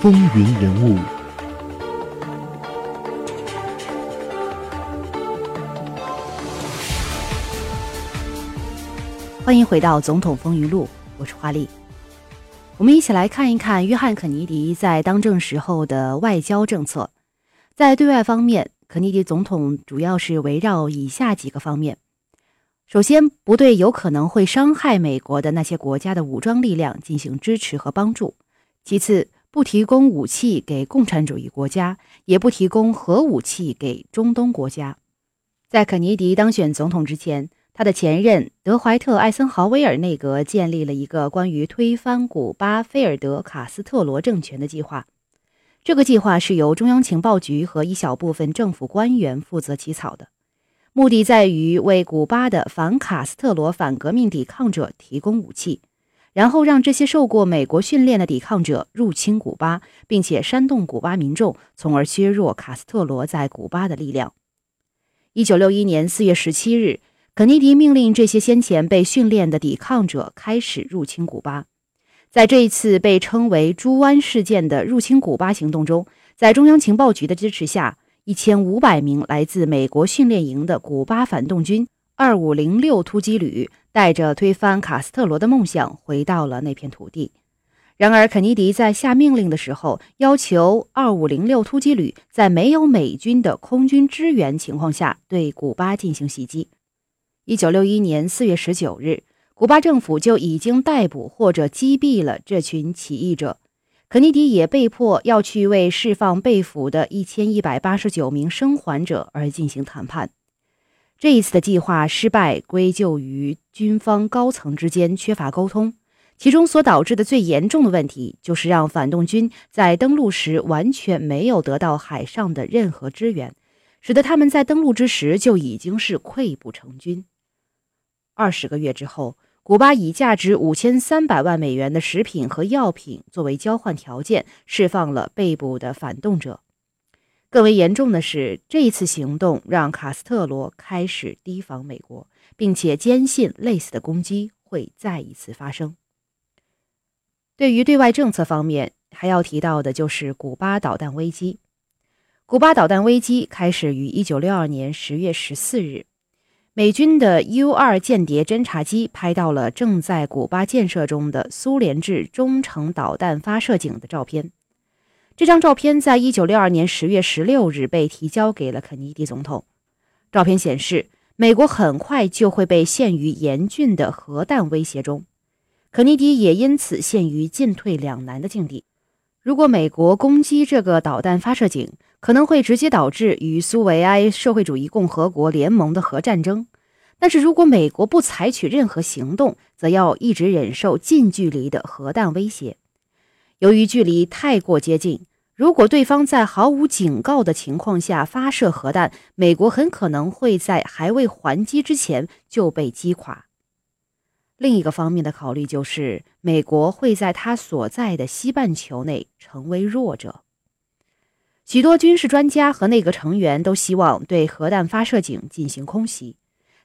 风云人物，欢迎回到《总统风云录》，我是华丽。我们一起来看一看约翰·肯尼迪在当政时候的外交政策。在对外方面，肯尼迪总统主要是围绕以下几个方面：首先，不对有可能会伤害美国的那些国家的武装力量进行支持和帮助；其次，不提供武器给共产主义国家，也不提供核武器给中东国家。在肯尼迪当选总统之前，他的前任德怀特·艾森豪威尔内阁建立了一个关于推翻古巴菲尔德卡斯特罗政权的计划。这个计划是由中央情报局和一小部分政府官员负责起草的，目的在于为古巴的反卡斯特罗反革命抵抗者提供武器。然后让这些受过美国训练的抵抗者入侵古巴，并且煽动古巴民众，从而削弱卡斯特罗在古巴的力量。一九六一年四月十七日，肯尼迪命令这些先前被训练的抵抗者开始入侵古巴。在这一次被称为“猪湾事件”的入侵古巴行动中，在中央情报局的支持下，一千五百名来自美国训练营的古巴反动军二五零六突击旅。带着推翻卡斯特罗的梦想回到了那片土地。然而，肯尼迪在下命令的时候，要求2506突击旅在没有美军的空军支援情况下对古巴进行袭击。1961年4月19日，古巴政府就已经逮捕或者击毙了这群起义者。肯尼迪也被迫要去为释放被俘的1189名生还者而进行谈判。这一次的计划失败归咎于军方高层之间缺乏沟通，其中所导致的最严重的问题就是让反动军在登陆时完全没有得到海上的任何支援，使得他们在登陆之时就已经是溃不成军。二十个月之后，古巴以价值五千三百万美元的食品和药品作为交换条件，释放了被捕的反动者。更为严重的是，这一次行动让卡斯特罗开始提防美国，并且坚信类似的攻击会再一次发生。对于对外政策方面，还要提到的就是古巴导弹危机。古巴导弹危机开始于1962年10月14日，美军的 U-2 间谍侦察机拍到了正在古巴建设中的苏联制中程导弹发射井的照片。这张照片在一九六二年十月十六日被提交给了肯尼迪总统。照片显示，美国很快就会被陷于严峻的核弹威胁中，肯尼迪也因此陷于进退两难的境地。如果美国攻击这个导弹发射井，可能会直接导致与苏维埃社会主义共和国联盟的核战争；但是如果美国不采取任何行动，则要一直忍受近距离的核弹威胁。由于距离太过接近。如果对方在毫无警告的情况下发射核弹，美国很可能会在还未还击之前就被击垮。另一个方面的考虑就是，美国会在他所在的西半球内成为弱者。许多军事专家和内阁成员都希望对核弹发射井进行空袭，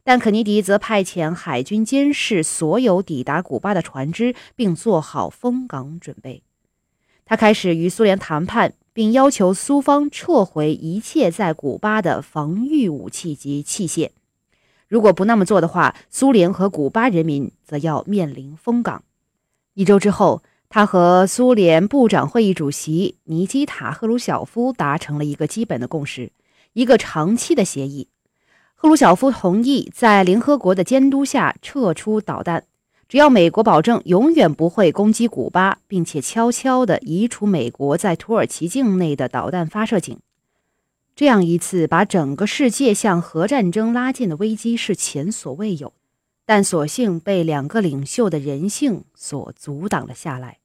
但肯尼迪则派遣海军监视所有抵达古巴的船只，并做好封港准备。他开始与苏联谈判，并要求苏方撤回一切在古巴的防御武器及器械。如果不那么做的话，苏联和古巴人民则要面临封港。一周之后，他和苏联部长会议主席尼基塔·赫鲁晓夫达成了一个基本的共识，一个长期的协议。赫鲁晓夫同意在联合国的监督下撤出导弹。只要美国保证永远不会攻击古巴，并且悄悄地移除美国在土耳其境内的导弹发射井，这样一次把整个世界向核战争拉近的危机是前所未有，但所幸被两个领袖的人性所阻挡了下来。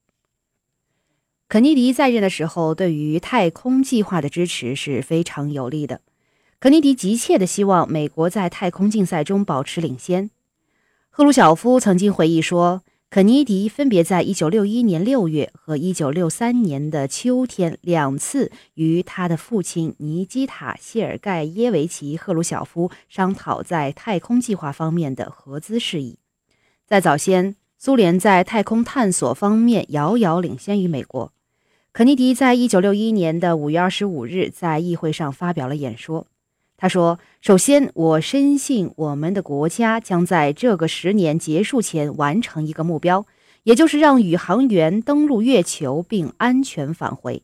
肯尼迪在任的时候，对于太空计划的支持是非常有利的。肯尼迪急切地希望美国在太空竞赛中保持领先。赫鲁晓夫曾经回忆说，肯尼迪分别在1961年6月和1963年的秋天两次与他的父亲尼基塔·谢尔盖耶维奇·赫鲁晓夫商讨在太空计划方面的合资事宜。在早先，苏联在太空探索方面遥遥领先于美国。肯尼迪在一九六一年的五月二十五日在议会上发表了演说。他说：“首先，我深信我们的国家将在这个十年结束前完成一个目标，也就是让宇航员登陆月球并安全返回。”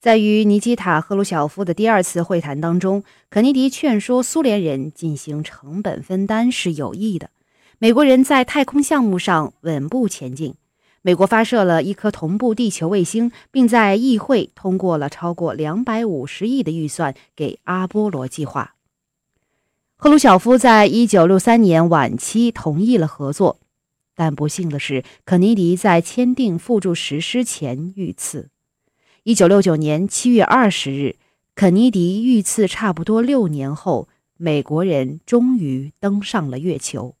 在与尼基塔·赫鲁晓夫的第二次会谈当中，肯尼迪劝说苏联人进行成本分担是有益的。美国人在太空项目上稳步前进。美国发射了一颗同步地球卫星，并在议会通过了超过两百五十亿的预算给阿波罗计划。赫鲁晓夫在一九六三年晚期同意了合作，但不幸的是，肯尼迪在签订附注实施前遇刺。一九六九年七月二十日，肯尼迪遇刺差不多六年后，美国人终于登上了月球。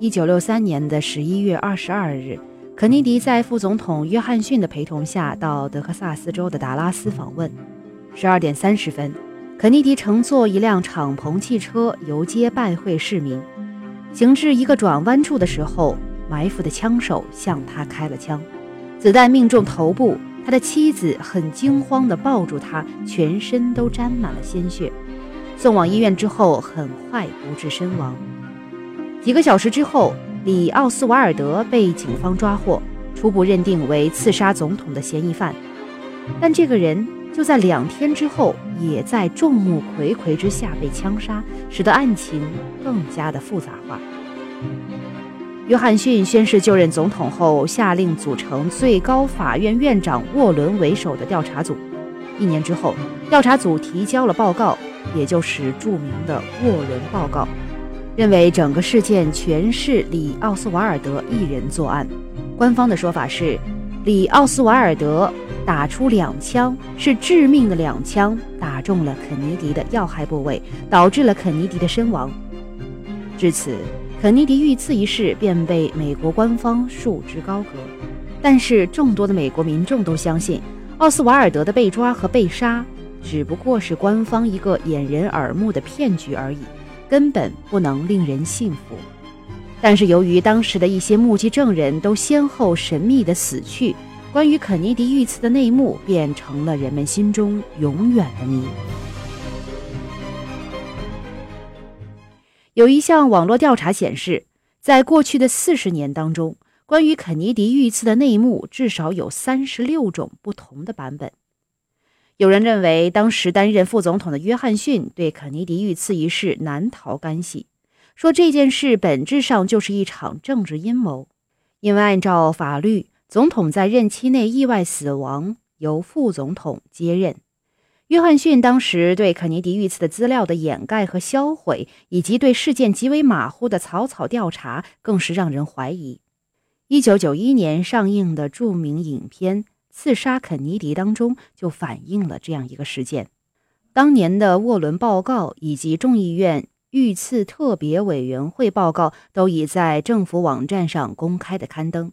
一九六三年的十一月二十二日，肯尼迪在副总统约翰逊的陪同下到德克萨斯州的达拉斯访问。十二点三十分，肯尼迪乘坐一辆敞篷汽车游街拜会市民。行至一个转弯处的时候，埋伏的枪手向他开了枪，子弹命中头部。他的妻子很惊慌地抱住他，全身都沾满了鲜血。送往医院之后，很快不治身亡。几个小时之后，里奥斯瓦尔德被警方抓获，初步认定为刺杀总统的嫌疑犯。但这个人就在两天之后，也在众目睽睽之下被枪杀，使得案情更加的复杂化。约翰逊宣誓就任总统后，下令组成最高法院院长沃伦为首的调查组。一年之后，调查组提交了报告，也就是著名的沃伦报告。认为整个事件全是里奥斯瓦尔德一人作案。官方的说法是，里奥斯瓦尔德打出两枪，是致命的两枪，打中了肯尼迪的要害部位，导致了肯尼迪的身亡。至此，肯尼迪遇刺一事便被美国官方束之高阁。但是，众多的美国民众都相信，奥斯瓦尔德的被抓和被杀只不过是官方一个掩人耳目的骗局而已。根本不能令人信服，但是由于当时的一些目击证人都先后神秘的死去，关于肯尼迪遇刺的内幕便成了人们心中永远的谜。有一项网络调查显示，在过去的四十年当中，关于肯尼迪遇刺的内幕至少有三十六种不同的版本。有人认为，当时担任副总统的约翰逊对肯尼迪遇刺一事难逃干系，说这件事本质上就是一场政治阴谋。因为按照法律，总统在任期内意外死亡由副总统接任。约翰逊当时对肯尼迪遇刺的资料的掩盖和销毁，以及对事件极为马虎的草草调查，更是让人怀疑。一九九一年上映的著名影片。刺杀肯尼迪当中就反映了这样一个事件。当年的沃伦报告以及众议院遇刺特别委员会报告都已在政府网站上公开的刊登，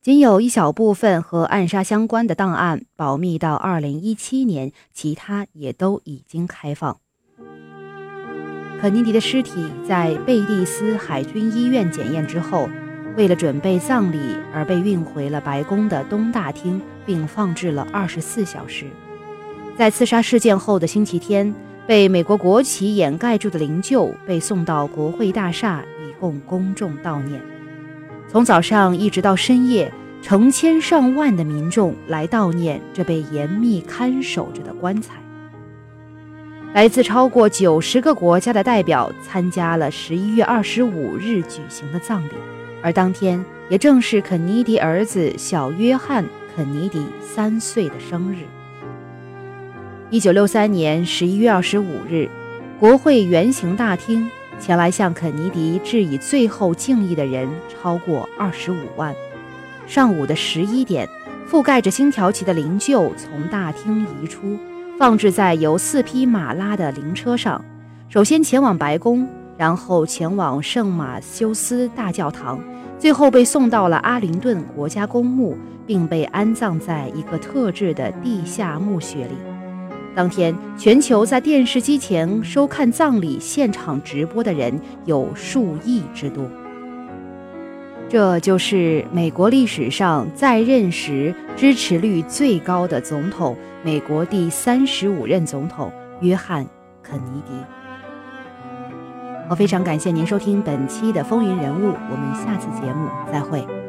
仅有一小部分和暗杀相关的档案保密到二零一七年，其他也都已经开放。肯尼迪的尸体在贝蒂斯海军医院检验之后。为了准备葬礼而被运回了白宫的东大厅，并放置了二十四小时。在刺杀事件后的星期天，被美国国旗掩盖住的灵柩被送到国会大厦，以供公众悼念。从早上一直到深夜，成千上万的民众来悼念这被严密看守着的棺材。来自超过九十个国家的代表参加了十一月二十五日举行的葬礼。而当天也正是肯尼迪儿子小约翰·肯尼迪三岁的生日。一九六三年十一月二十五日，国会圆形大厅前来向肯尼迪致以最后敬意的人超过二十五万。上午的十一点，覆盖着星条旗的灵柩从大厅移出，放置在由四匹马拉的灵车上，首先前往白宫。然后前往圣马修斯大教堂，最后被送到了阿灵顿国家公墓，并被安葬在一个特制的地下墓穴里。当天，全球在电视机前收看葬礼现场直播的人有数亿之多。这就是美国历史上在任时支持率最高的总统——美国第三十五任总统约翰·肯尼迪。我非常感谢您收听本期的《风云人物》，我们下次节目再会。